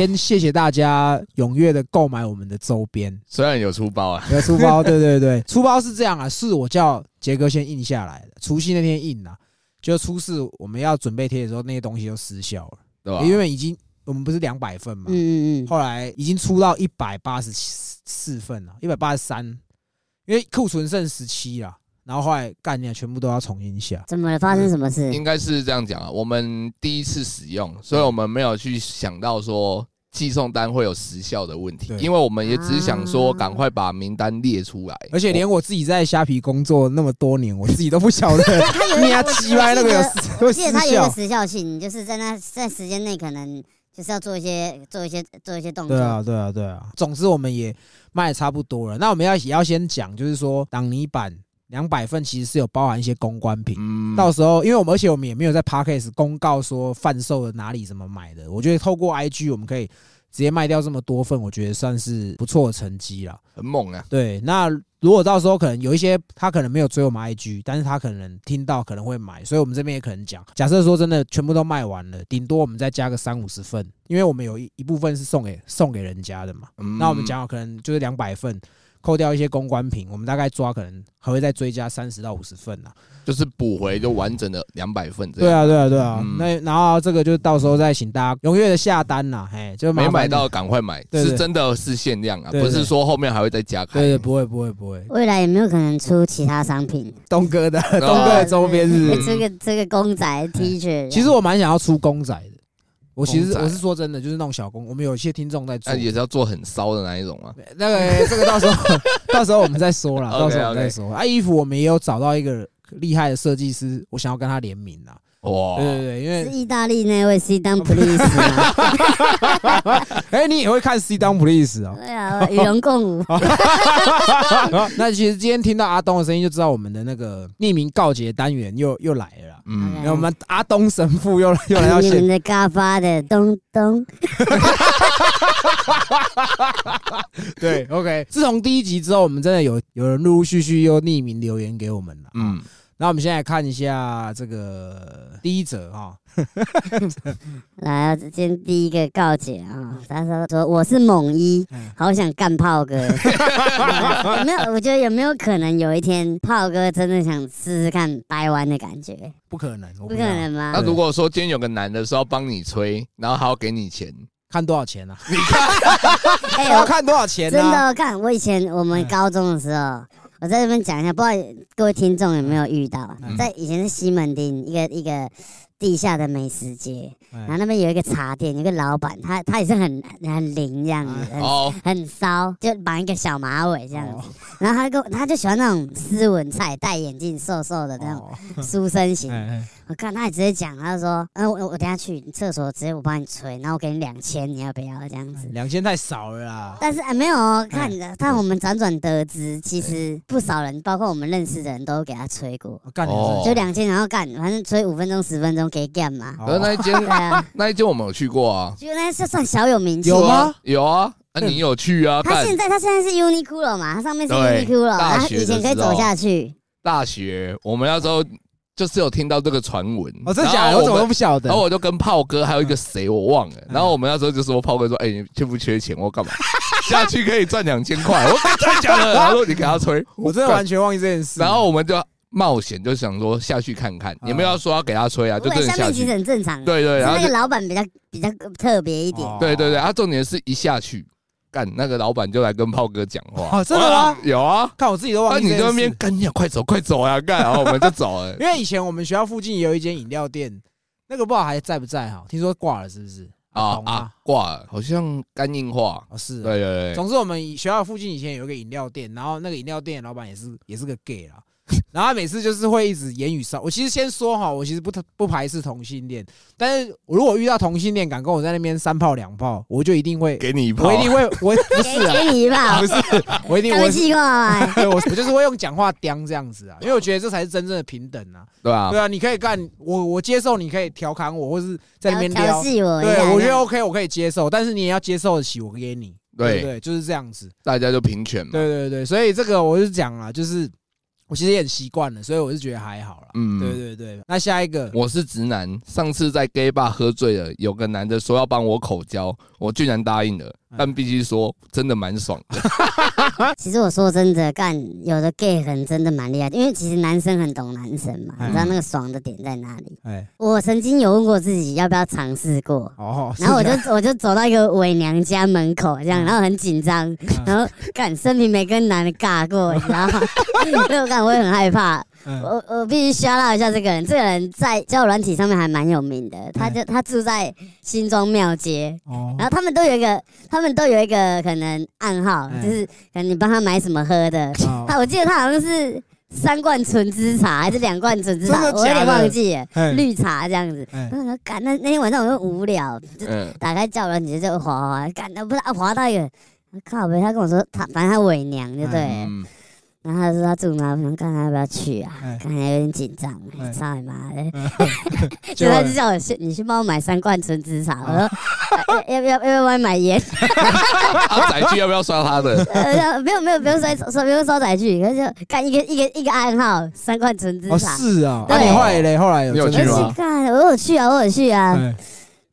先谢谢大家踊跃的购买我们的周边，虽然有出包啊，有出包，对对对，出包是这样啊，是我叫杰哥先印下来的，除夕那天印啊，就初四我们要准备贴的时候，那些东西就失效了，对吧？因为已经我们不是两百份嘛，嗯嗯嗯，后来已经出到一百八十四份了，一百八十三，因为库存剩十七了，然后后来概念全部都要重新下。怎么了？发生什么事？应该是这样讲啊，我们第一次使用，所以我们没有去想到说寄送单会有时效的问题，因为我们也只是想说啊赶快把名单列出来，而且连我自己在虾皮工作那么多年，我自己都不晓得 他有一 你要个，鸡歪那个有我会失记得他有一个。时效性，就是在那在时间内可能就是要做一些做一些做一些动作。对啊，对啊，对啊。总之我们也卖的差不多了。那我们要也要先讲，就是说挡泥板两百份其实是有包含一些公关品。嗯，到时候，因为我们而且我们也没有在 Podcast 公告说贩售的哪里怎么买的，我觉得透过 IG 我们可以直接卖掉这么多份，我觉得算是不错的成绩了。很猛啊，对，那如果到时候可能有一些他可能没有追我们 IG，但是他可能听到可能会买，所以我们这边也可能讲。假设说真的全部都卖完了，顶多我们再加个三五十份，因为我们有一一部分是送给送给人家的嘛。嗯那我们讲好可能就是两百份，扣掉一些公关品，我们大概抓可能还会再追加三十到五十份啦。就是补回就完整的两百份这对，啊，对啊，对啊。嗯那然后这个就到时候再请大家踊跃的下单啦，嘿，就没买到。赶快买，是真的是限量啊，不是说后面还会再加开，对对，不会不会不会。未来有没有可能出其他商品？东哥的东哥的周边是不是这个这个公仔 T 恤，其实我蛮想要出公仔的。我其实我是说真的，就是那种小工，我们有一些听众在做那，也是要做很骚的那一种啊，那个这个到时候到时候我们再说啦，到时候我们再说。啊，衣服我们也有找到一个厉害的设计师，我想要跟他联名啦。哇，对对对，因为是意大利那位 C 当 Please 吗？哎，你也会看 C Down Please 哦。对啊，与龙共舞。那其实今天听到阿东的声音，就知道我们的那个匿名告捷单元又又来了啦。嗯，然后我们阿东神父又又来到现你们的嘎巴的东东，对，OK。自从第一集之后，我们真的有有人陆陆续续又匿名留言给我们了。嗯，嗯，那我们现在看一下这个第一则哈，来，今天第一个告解啊，他说说我是猛一嗯，好想干炮哥。有没有？我觉得有没有可能有一天炮哥真的想试试看掰弯的感觉？不可能，不不可能吗那？如果说今天有个男的说要帮你吹，然后还要给你钱，看多少钱啊？哎我看多少钱真啊？的看，我以前我们高中的时候，我在这边讲一下，不知道各位听众有没有遇到，嗯。在以前是西门町一个一个地下的美食街，然后哎那边有一个茶店，有一个老板，他他也是很很灵这样子，很哦，很骚，就绑一个小马尾这样子。哦。然后他跟我他就喜欢那种斯文菜，戴眼镜、瘦瘦的那种哦。书生型。哎我看他也直接讲，他就说：“嗯、我我等下去厕所，直接我帮你吹，然后我给你两千，你要不要这样子？”两千太少了啦。但是啊，没有哦，看的但我们辗转得知，其实不少人，包括我们认识的人都给他吹过，我干就两千，然后干，反正吹五分钟、十分钟给干嘛？哦可是那一间对啊，那一间我们有去过啊，就那是算小有名气。有吗？有啊，啊你有去啊？他干现在他现在是 Uniqlo 嘛，他上面是 Uniqlo，他以前可以走下去。大学，我们那时候就是有听到这个传闻，哦，真的假的？我怎么都不晓得然后。我就跟炮哥还有一个谁我忘了，然后我们那时候就说炮哥说，哎、你缺不缺钱？我干嘛 下去可以赚两千块？我说 真的假的？他说你给他吹，我真的完全忘记这件事。然后我们就冒险，就想说下去看看，也没有要说要给他吹啊，就不过真的下面其实。很正常，对对，是然后那个老板比较比较特别一点。哦对对对，他重点是一下去干，那个老板就来跟炮哥讲话。哦真的吗？有啊，看我自己都那你忘记这件事。在那边干你快走快走呀，干，然后我们就走了。因为以前我们学校附近也有一间饮料店，那个不知道还在不在哈？听说挂了是不是？懂啊啊，挂了，好像肝硬化。哦是啊。对对对，总之，我们学校附近以前有一个饮料店，然后那个饮料店的老板也是也是个 gay 啦。然后他每次就是会一直言语骚。我其实先说哈，我其实不不排斥同性恋，但是我如果遇到同性恋敢跟我在那边三炮两炮，我就一定会，给你一炮，我一定会，我 不是啊，给给你一炮不，是，我一定我刚气话嘛。对我 我就是会用讲话刁这样子啊，因为我觉得这才是真正的平等啊。对啊对？啊，你可以干我，我接受你可以调侃我，或是在那边调撩。戏我对，我觉得 OK，我可以接受，但是你也要接受得起我给你，对，对？就是这样子。大家就平权嘛。对对对，所以这个我就讲了，就是我其实也很习惯了，所以我是觉得还好啦。嗯。对对对，那下一个，我是直男，上次在 gay bar 喝醉了，有个男的说要帮我口交，我居然答应了，但必须说真的蛮爽的。其实我说真的，干有的 gay 很真的蛮厉害，因为其实男生很懂男生嘛，嗯你知道那个爽的点在哪里。哎，我曾经有问过自己要不要尝试过，哦，然后我就我就走到一个伪娘家门口这样，然后很紧张，然后干生平没跟男的尬过，你知道吗？所以我干我也很害怕。嗯。我我必须 shout out 一下这个人，这个人在交友软体上面还蛮有名的，他嗯就他住在新庄庙街，哦。然后他们都有一个，他们都有一个可能暗号，嗯。就是可能你帮他买什么喝的，哦。他我记得他好像是三罐纯芝茶还是两罐纯芝茶，我有点忘记了，哎绿茶这样子。哎然后我说干那那天晚上我又无聊，就嗯，打开叫软体就滑滑滑，干那不是啊滑到一个。靠呗，他跟我说他反正他伪娘就对了，嗯然后他说他住哪，我想看他要不要去啊哎，看起来有点紧张，哎操你妈的！结果所以他就叫我去，你去帮我买三罐纯芝茶。我说呃要要不要要不要帮你买烟？啊，载具要不要刷他的？呃，没有没有，不用刷刷，不用刷载具，可是就干一个一个一个暗号，三罐纯芝哦茶。是啊，那你后来嘞？后来有去吗看，我有去啊，我有去啊。哎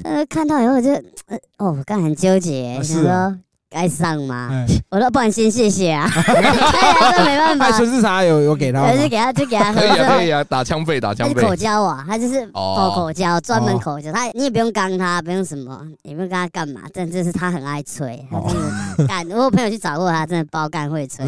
呃，看到以后我就，呃哦，我刚很纠结，啊想说该上吗？哎，我说不然先谢谢啊，哎没办法，那纯是啥有有给他吗我？就给他就给他喝可以啊，可以啊，打枪费，打枪费。口交啊，他就是哦口口交，专门哦口交。他你也不用刚他，不用什么，也不用跟他干嘛，但就是他很爱吹，他真的干。我有朋友去找过他，真的包干会吹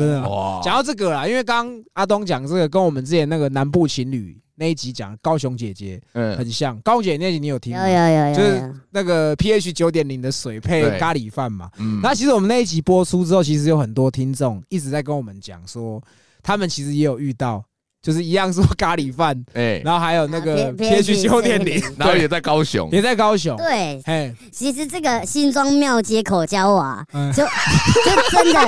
讲到这个啦，因为刚刚阿东讲这个，跟我们之前那个南部情侣那一集讲高雄姐姐嗯，很像。高雄姐姐那集你有听有吗？有有有就是，那个 pH 九点零的水配咖喱饭嘛。嗯那其实我们那一集播出之后，其实有很多听众一直在跟我们讲说，他们其实也有遇到，就是一样说咖喱饭，哎，然后还有那个啊 pH 九点零，然后也在高雄，也在高雄。对，哎，其实这个新庄庙街口交啊，嗯。就 就真的，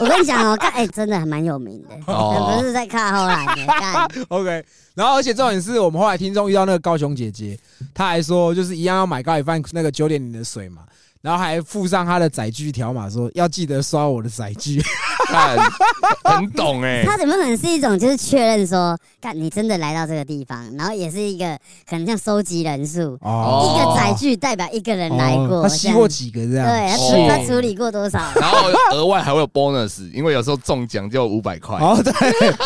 我跟你讲哦，看哎，真的还蛮有名的，哦。不是在看后来的 干。OK，然后而且重点是我们后来听众遇到那个高雄姐姐，她还说就是一样要买咖喱饭那个九点零的水嘛，然后还附上他的载具条码，说要记得刷我的载具。看很懂哎，他有没有可能是一种就是确认说，看你真的来到这个地方，然后也是一个可能像收集人数，哦一个载具代表一个人来过，他吸过几个这样？对，他哦处他处理过多少？然后额外还会有 bonus，因为有时候中奖就五百块。哦，对，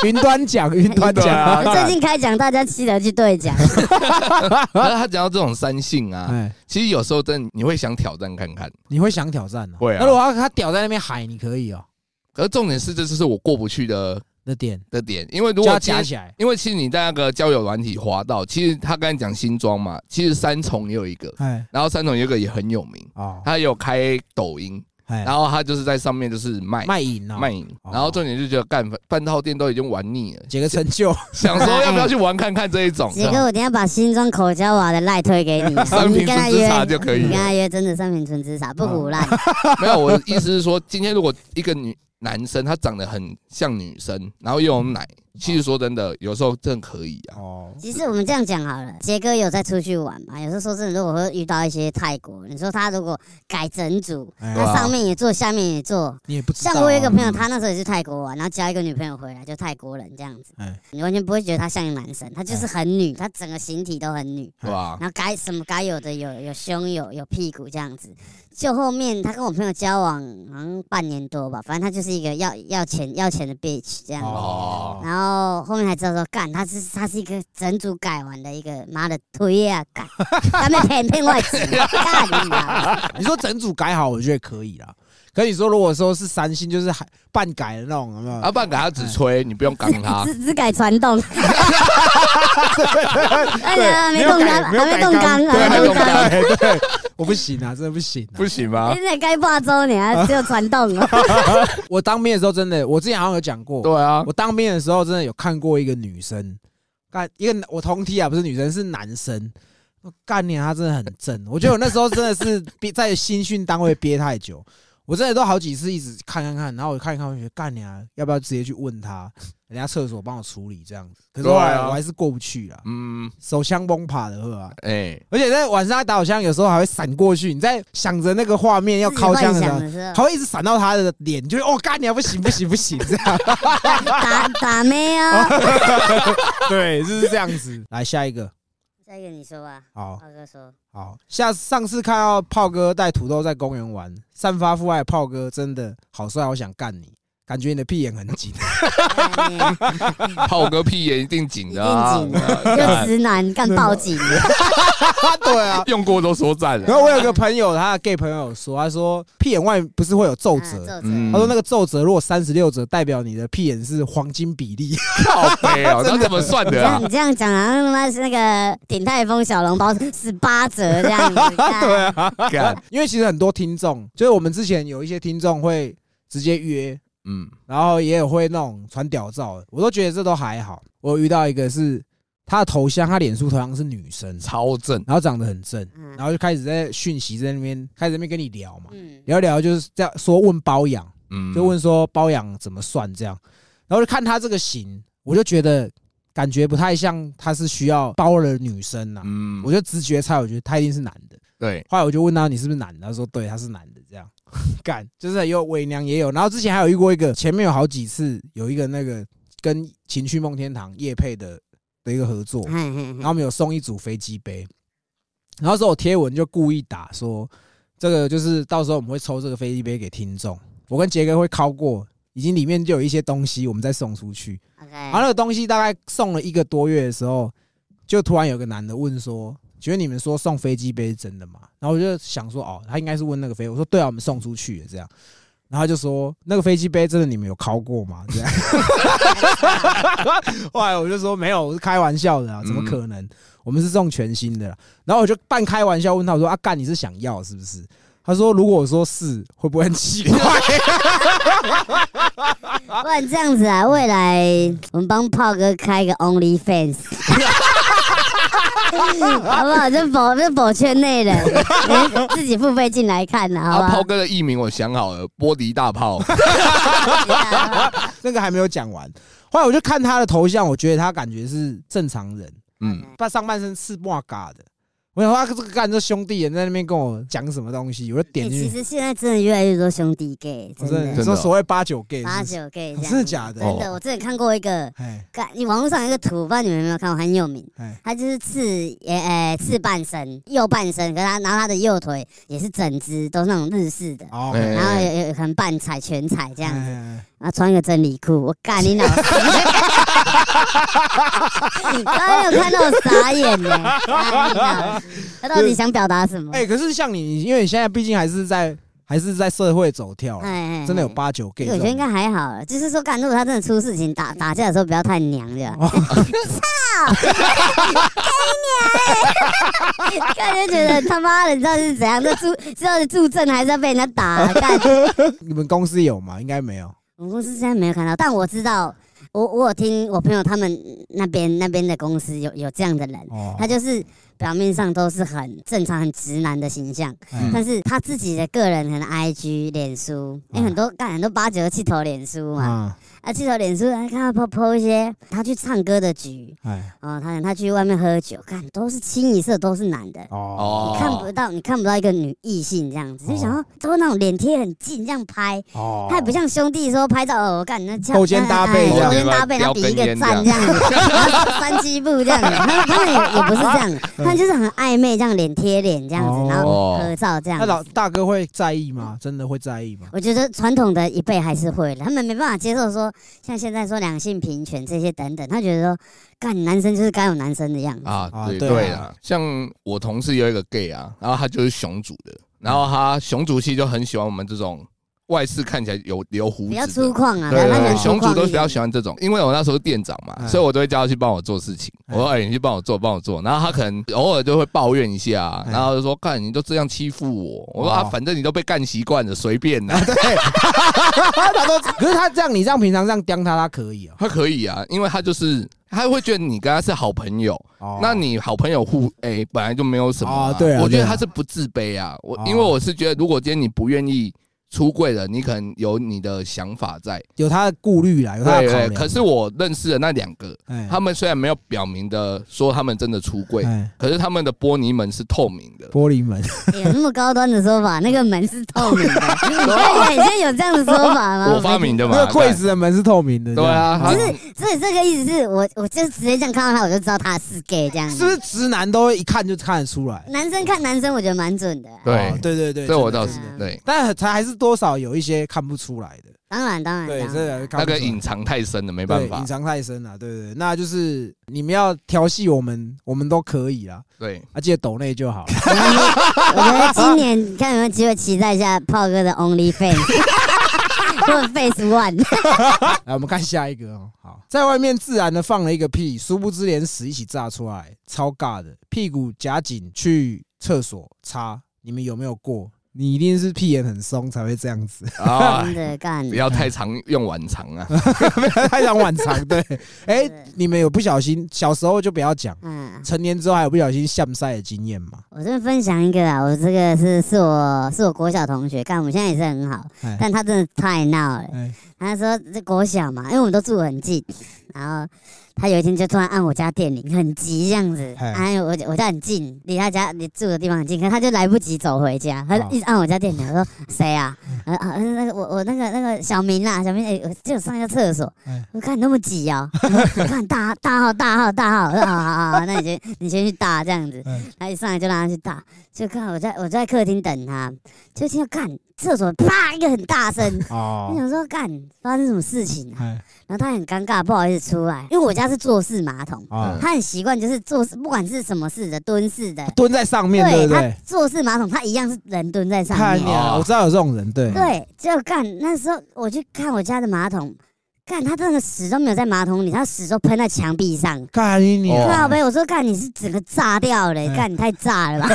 云端奖，云端奖。最近开奖，大家记得去兑奖。然 后他讲到这种三性啊，哎，其实有时候真的你会想挑战看看，你会想挑战啊？会啊那如果他他屌在那边喊，你可以哦？可是重点是这就是我过不去的那点的点，因为如就要果加起来。因为其实你在那个交友软体滑到，其实他刚才讲新装嘛，其实三重也有一个，哎，然后三重有一个也很有名，哦，他有开抖音，哎，然后他就是在上面就是卖卖淫哦，卖淫，哦然后重点就觉得干半套店都已经玩腻了，解个成就。想说要不要去玩看看这一种，杰哥，我等一下把新庄口交瓦的赖推给你，三瓶你跟他约纯芝茶就可以了。你跟他约真的三瓶纯之茶，不胡赖。没有，我的意思是说，今天如果一个女男生他长得很像女生，然后又有奶，其实说真的，有时候真的可以啊。哦，其实我们这样讲好了，杰哥有在出去玩嘛？有时候说真的，如果会遇到一些泰国，你说他如果改整组，哎他上面也做，下面也做。你也不知道啊。像我有一个朋友，他那时候也是泰国玩，然后交一个女朋友回来，就泰国人这样子哎，你完全不会觉得他像一个男生，他就是很女，他整个形体都很女，对吧？然后该什么该有的有有胸有有屁股这样子。就后面他跟我朋友交往好像半年多吧，反正他就是一个要要钱要钱的 bitch 这样子。哦然后后面才知道说，干他是他是一个整组改完的一个妈的推啊，干他们天天外籍，干你！你说整组改好，我觉得可以啦。可你说如果说是三星，就是还半改的那种，有没有？啊，不然给他只吹，你不用刚他。只只改传动，哎呀，没动刚，还没动刚，还没动对对，我不行啊，真的不行啊不！行吗？现在该霸州你还只有传动哦。我当兵的时候真的，我之前好像有讲过，对啊，我当兵的时候真的有看过一个女生，干一个我同梯啊，不是女生是男生，干你他真的很正。我觉得我那时候真的是憋在新训单位憋太久，我真的都好几次一直看看看，然后我看一看，我觉得干你啊，要不要直接去问他，人家厕所帮我处理这样子。可是后来对啊我还是过不去啦，嗯，手枪崩爬的喝啊。哎，而且在晚上他打手枪，有时候还会闪过去，你在想着那个画面要靠枪的时候，幻想的时候他会一直闪到他的脸，就是哦干你啊，不行不行不行这样。打打妹啊。对，就是这样子。来下一个，下一个你说吧，好。炮哥说，好，下上次看到炮哥带土豆在公园玩，散发父爱炮哥真的好帅，我想干你。感觉你的屁眼很紧，哎 炮哥屁眼一定紧一的啊，定紧的，就直男干报警。的，对啊。用过都说赞了。然后我有个朋友，他的 gay 朋友有说，他说屁眼外不是会有皱褶，他说那个皱褶如果三十六折，代表你的屁眼是黄金比例。靠背哦，那怎么算的啊？你这样？你这样讲，好像他妈是那个鼎泰丰小笼包十八折这样子。对啊，干，因为其实很多听众，就是我们之前有一些听众会直接约，嗯，然后也有会那种传屌照的，我都觉得这都还好。我有遇到一个是他的头像，他脸书头像是女生，超正，然后长得很正，嗯。然后就开始在讯息在那边开始在那边跟你聊嘛，嗯，聊聊就是这样说问包养，嗯，就问说包养怎么算这样，然后就看他这个型，我就觉得感觉不太像他是需要包的女生呐、嗯，我就直觉猜，我觉得他一定是男的。对，后来我就问他你是不是男的，他说对，他是男的，干就是有伪娘也有，然后之前还有遇过一个，前面有好几次有一个那个跟情趣梦天堂叶配的的一个合作，嘿嘿嘿然后我们有送一组飞机杯，然后说我贴文就故意打说这个就是到时候我们会抽这个飞机杯给听众，我跟杰哥会敲过，已经里面就有一些东西，我们再送出去。然后那个东西大概送了一个多月的时候，就突然有个男的问说：“觉得你们说送飞机杯是真的吗？”然后我就想说：“哦，他应该是问那个飞。”我说：“对啊，我们送出去了。”这样，然后他就说：“那个飞机杯真的你们有敲过吗？”这样。后来我就说：“没有，我是开玩笑的啊，怎么可能？我们是送全新的啦。”然后我就半开玩笑问他：“我说啊，干你是想要是不是？”他说：“如果我说是，会不会很奇怪？” 不然这样子啊，未来我们帮炮哥开一个 Only Fans，好不好？就保就保圈内人，自己付费进来看的，好啊，炮？哥的艺名我想好了，玻璃大炮，那个还没有讲完。后来我就看他的头像，我觉得他感觉是正常人，嗯，他上半身是哇嘎的。我想说他这个干这兄弟也在那边跟我讲什么东西，我就点欸进去。其实现在真的越来越多兄弟 gay，真的。真的。你说所谓八九 gay，八九 gay，真的假的？真的，哦。我之前看过一个，哎干你网络上一个图，不知道你们有没有看过，很有名。哎他就是刺呃呃刺半身，右半身，可是他然后他的右腿也是整只，都是那种日式的，然后有有可能半踩全踩这样子，哎然后穿一个真理裤，我干你老师！刚刚有看到我傻眼呢，他到底想表达什么？哎，可是像你，因为你现在毕竟还是在还是在社会走跳啦，哎真的有。八九 gay 我觉得应。该还好，就是说，干如果他真的出事情打打架的时候，不要太娘的。哦操！干就觉得他妈的，你知道是怎样？这助是助阵还是要被人家打？干，你们公司有吗？应该没有。我们公司现在没有看到，但我知道，我我有听我朋友他们那边那边的公司有有这样的人，哦，他就是表面上都是很正常、很直男的形象，哎但是他自己的个人很 IG、脸书，因为很多干很多八九气头脸书嘛，啊，啊气头脸书，看他 po po 一些他去唱歌的局，哎，哦，他他去外面喝酒，看都是清一色都是男的。哦，你看不到，你看不到一个女异性这样子，就想哦说都那种脸贴很近这样拍，哦，他也不像兄弟说拍照哦，我干那这样勾肩搭背哎这样勾肩搭背，然后比一个赞这样子，三七步这样子，他们他们也也不是这样，他们就是很暧昧这样脸贴脸这样子，然后合照这样那老。大哥会在意吗？真的会在意吗？我觉得传统的一辈还是会的，他们没办法接受说像现在说两性平权这些等等，他觉得说干男生就是该有男生的样子。啊，对啊对啊对啊，像我同事有一个 gay 啊，然后他就是熊族的，然后他熊族系就很喜欢我们这种外饰看起来有留胡子比较。粗犷啊，对对对，熊族犷一点都比较喜欢这种，因为我那时候是店长嘛，哎所以我都会叫他去帮我做事情。哎我说：“哎，你去帮我做，帮我做。”然后他可能偶尔就会抱怨一下，哎然后就说：“看，你都这样欺负我。”我说：“啊，哦反正你都被干习惯了，随便啦。对，他都，可是他这样，你这样平常这样刁他，他可以哦”。他可以啊，因为他就是他会觉得你跟他是好朋友，哦那你好朋友互哎、本来就没有什么、哦对啊我觉得他是不自卑啊。我、哦因为我是觉得，如果今天你不愿意出柜了，你可能有你的想法在，有他的顾虑啦，有他的对对。考量。可是我认识的那两个，哎，他们虽然没有表明的说他们真的出柜，哎可是他们的玻璃门是透明的。玻璃门，有那么高端的说法，那个门是透明的。对，现在有这样的说法吗？我发明的嘛，那个柜子的门是透明的。对啊就是，所以这个意思是我，我就直接这样看到他，我就知道他是 gay 这样子。是不是直男都一看就看得出来？男生看男生，我觉得蛮准的。对哦对对对，这我倒是对。但他还是多少有一些看不出来的。当然，当然，对，这那个隐藏太深了，没办法对隐。藏太深了。对对对，那就是你们要调戏我们，我们都可以啦。对，啊，记得抖内就好了。我觉得今年看有没有机会期待一下炮哥的 Only Face 或者 Face One。来，我们看下一个哦。好，在外面自然的放了一个屁，殊不知连屎一起炸出来，超尬的。屁股夹紧去厕所擦，你们有没有过？你一定是屁眼很松才会这样子，啊真，的干不，要太常用晚肠啊。太常晚肠。对，哎是，你们有不小心小时候就不要讲，嗯，成年之后还有不小心下塞的经验吗？我这边分享一个啊，我这个是是我是我国小同学，干我们现在也是很好，哎但他真的太闹了。哎，他说这国小嘛，因为我们都住很近，然后他有一天就突然按我家电铃，很急这样子。哎哎，我我家很近，离他家你住的地方很近，可他就来不及走回家，他一直按我家电铃。我说谁啊？啊啊，那个我我那个那个小明啦，小明哎，我就上一下厕所哎。我看你那么急啊，我看大大号大号大号，我说好好好好，那你先你先去大这样子哎。他一上来就让他去大，就看我在我在客厅等他，就听到干厕所啪一个很大声。我哦，想说，干发生什么事情啊？哎，然后他很尴尬，不好意思出来，因为我家是坐式马桶，哦，他很习惯就是坐式，不管是什么式的蹲式的，蹲在上面，对不他对？坐式马桶，他一样是人蹲在上面。你啊，哦我知道有这种人，对，对，就干那时候我去看我家的马桶，干他真的屎都没有在马桶里，他屎都喷在墙壁上。干你你哦靠呗，我说干你是整个炸掉了，嗯干你太炸了吧？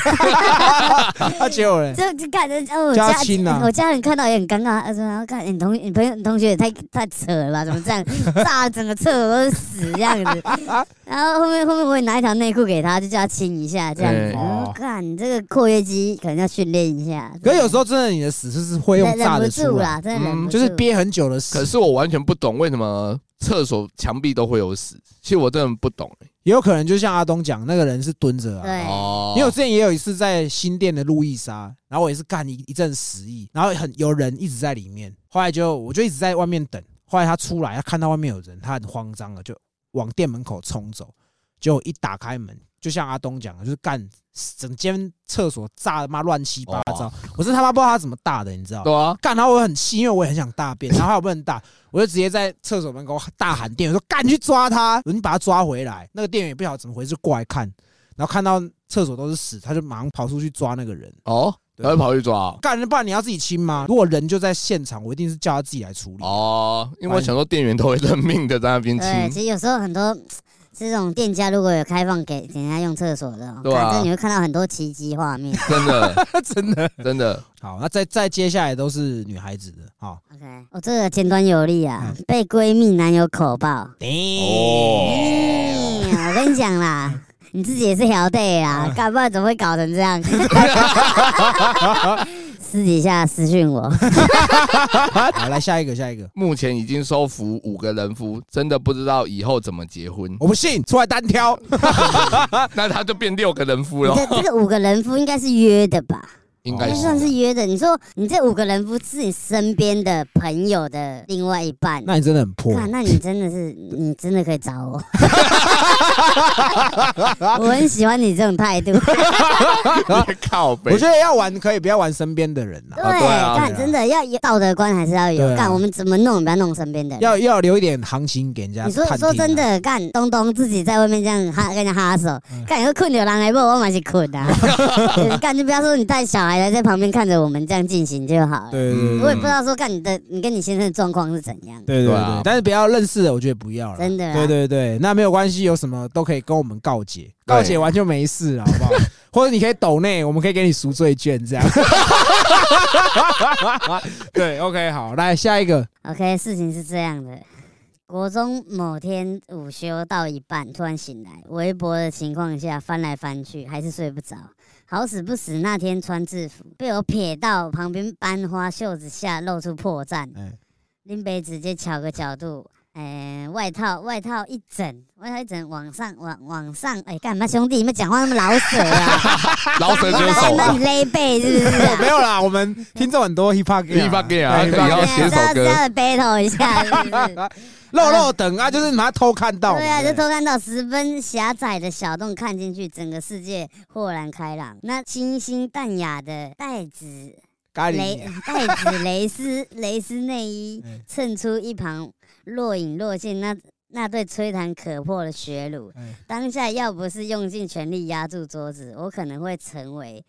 啊，结果嘞，就就干着，呃我家亲啊 我家人看到也很尴尬，他说：“然后看你同你朋友你同学也太太扯了吧？怎么这样炸了整个厕所都是屎这样子？”然后后面后面我也拿一条内裤给他，就叫他亲一下这样子。哎我说：“看你这个括约肌可能要训练一下。”可有时候真的你的屎就是会用忍忍不炸的出来，住啦，真的忍不住。就是憋很久的屎，可是我完全不懂为什么厕所墙壁都会有屎，其实我真的不懂。也有可能就像阿东讲，那个人是蹲着啊。对，哦因为我之前也有一次在新店的路易莎，然后我也是干一一阵屎意，然后很有人一直在里面，后来就我就一直在外面等，后来他出来，他看到外面有人，他很慌张了，就往店门口冲走，结果一打开门，就像阿东讲的，就是干整间厕所炸的妈乱七八糟，我是他妈不知道他怎么大的，你知道吗？对啊，干，然后我很气，因为我也很想大便，然后还有不能大，我就直接在厕所门口大喊店员说：“干，你去抓他！”你把他抓回来。那个店员也不晓得怎么回事，过来看，然后看到厕所都是屎，他就马上跑出去抓那个人。哦，他会跑去抓哦干，不然你要自己亲吗？如果人就在现场，我一定是叫他自己来处理。哦，因为我想说店员都会认命的在那边对，亲，其实有时候很多这种店家如果有开放给给人家用厕所的哦，对啊。反正你会看到很多奇迹画面。真的。真的。真的。好，那再再接下来都是女孩子的。好，OK，我、这个简短有力啊，嗯。被闺蜜男友口爆。哦，嗯，我跟你讲啦，你自己也是条队啦，嗯。干不然怎么会搞成这样？私底下私讯我，好，来下一个，下一个。目前已经收服五个人夫，真的不知道以后怎么结婚，我不信，出来单挑。那他就变六个人夫了，这个五个人夫应该是约的吧？应该算是约的。你说你这五个人不是你身边的朋友的另外一半，那你真的很破。看，那你真的是，你真的可以找我。我很喜欢你这种态度。靠背我觉得要玩可以，不要玩身边的人啊，对但真的要有道德观还是要有。干，我们怎么弄，不要弄身边的人。要要留一点行情给人家你说说真，的，干东东自己在外面这样哈跟人家哈手干你说困有人来不，我嘛是困啊。干就不要说你带小孩来在旁边看着我们这样进行就好了。对对对我也不知道说看你的你跟你先生的状况是怎样。对对对对啊，但是不要认识的，我觉得不要了。真的啊对对对，那没有关系，有什么都可以跟我们告解，告解完就没事了，好不好？或者你可以抖内，我们可以给你赎罪券，这样。对，OK，好，来下一个，OK，事情是这样的。国中某天午休到一半，突然醒来，微博的情况下翻来翻去，还是睡不着。好死不死那天穿制服，被我瞥到旁边班花袖子下露出破绽，哎，林北直接巧个角度，哎、外套外套一整，外套一整往上往往上，哎、干嘛兄弟你们讲话那么老舍啊？老舍歌手吧那你勒背是不是、啊？没有啦，我们听众很多 hip hop hip hop gay 啊对他可以 hip hop 要写首歌这样 battle 一下，是不是？肉肉等啊，就是拿偷看到嘛，对啊，就偷看到十分狭窄的小洞看进去，整个世界豁然开朗。那清新淡雅的带子咖蕾喱，带子蕾丝蕾丝内衣嗯，衬出一旁若隐若现那那对吹弹可破的血乳。哎当下要不是用尽全力压住桌子，我可能会成为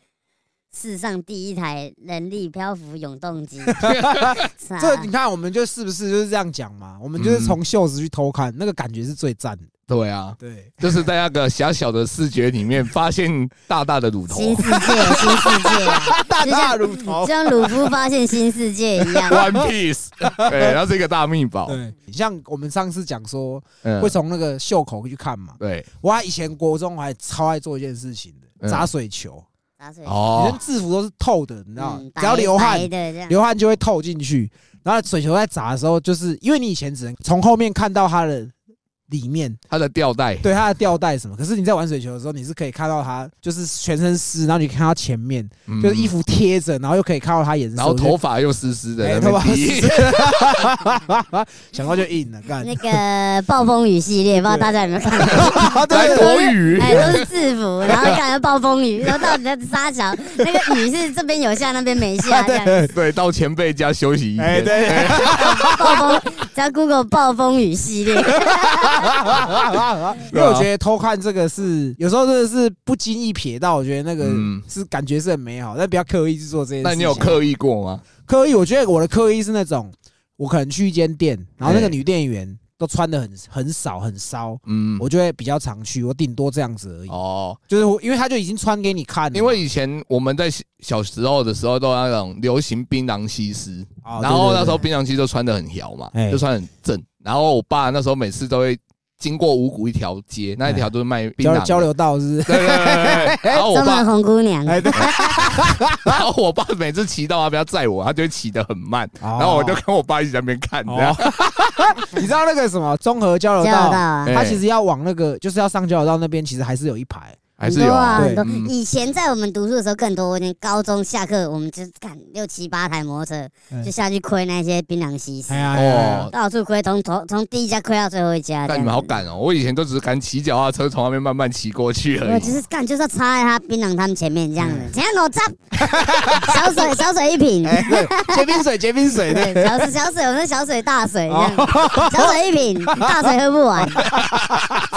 世上第一台人力漂浮永动机。这这你看，我们就是不是就是这样讲嘛？我们就是嗯从袖子去偷看，那个感觉是最赞的。对啊，对，就是在那个狭小的视觉里面发现大大的乳头新世界，新世界啊，大大乳头就。像鲁夫发现新世界一样。，One Piece，对，然后是一个大秘宝，对，像我们上次讲说，嗯会从那个袖口去看嘛。对，我还以前国中还超爱做一件事情的，嗯砸水球。打水以哦连，制服都是透的，你知道嗯，只要流汗白，的这样，流汗就会透进去。然后水球在砸的时候，就是因为你以前只能从后面看到他的里面，它的吊带，对它的吊带什么。可是你在玩水球的时候，你是可以看到他就是全身湿，然后你看到前面嗯。就是衣，服贴着，然后又可以看到它颜色，然后头发又湿湿的，头发湿，想到就硬了，干。那个暴风雨系列，不知道大家有没有看过？来躲雨，哎，都是制服，然后看到暴风雨，然后到底在沙桥，那个雨是这边有下，那边没下，这样。对，对，到前辈家休息一哎天，对，暴风，只要 Google 暴风雨系列，因为我觉得偷看这个是有时候真的是不经意瞥到，我觉得那个嗯是感觉是很美好，但不要刻意去做这件事。那你有刻意过吗？刻意？我觉得我的刻意是那种，我可能去一间店，然后那个哎女店员都穿的很很少很骚，嗯，我就会比较常去，我顶多这样子而已。哦，就是我因为他就已经穿给你看了，因为以前我们在小小时候的时候都有那种流行槟榔西施，哦然后那时候槟榔西施都穿的很摇嘛哎，就穿很正。然后我爸那时候每次都会经过五谷一条街，那一条都是卖槟榔的。交交。流道是不是？对对对。然后我中爸门，红姑娘，哎，对，然后我爸每次骑到那边要载我，他就会骑得很慢，然然后我就跟我爸一起在那边看，这样。哦，你知道那个什么综合交流道交流道，啊。哎，它其实要往那个就是要上交流道那边，其实还是有一排。还是有啊。很多啊，很多。嗯以前在我们读书的时候更多，我连高中下课我们就赶六七八台摩托车嗯就下去亏那些槟榔西施哦，到处亏，从头从第一家亏到最后一家。但你们好这样子。敢哦！我以前都只是敢骑脚踏车从那边慢慢骑过去而已。我就是干，就是要插在他槟榔他们前面这样子嗯，前面我扎，小水小水一瓶，结冰水，结冰水，对，小水小水，我们是小水大水这样，哦小水一瓶，大水喝不完，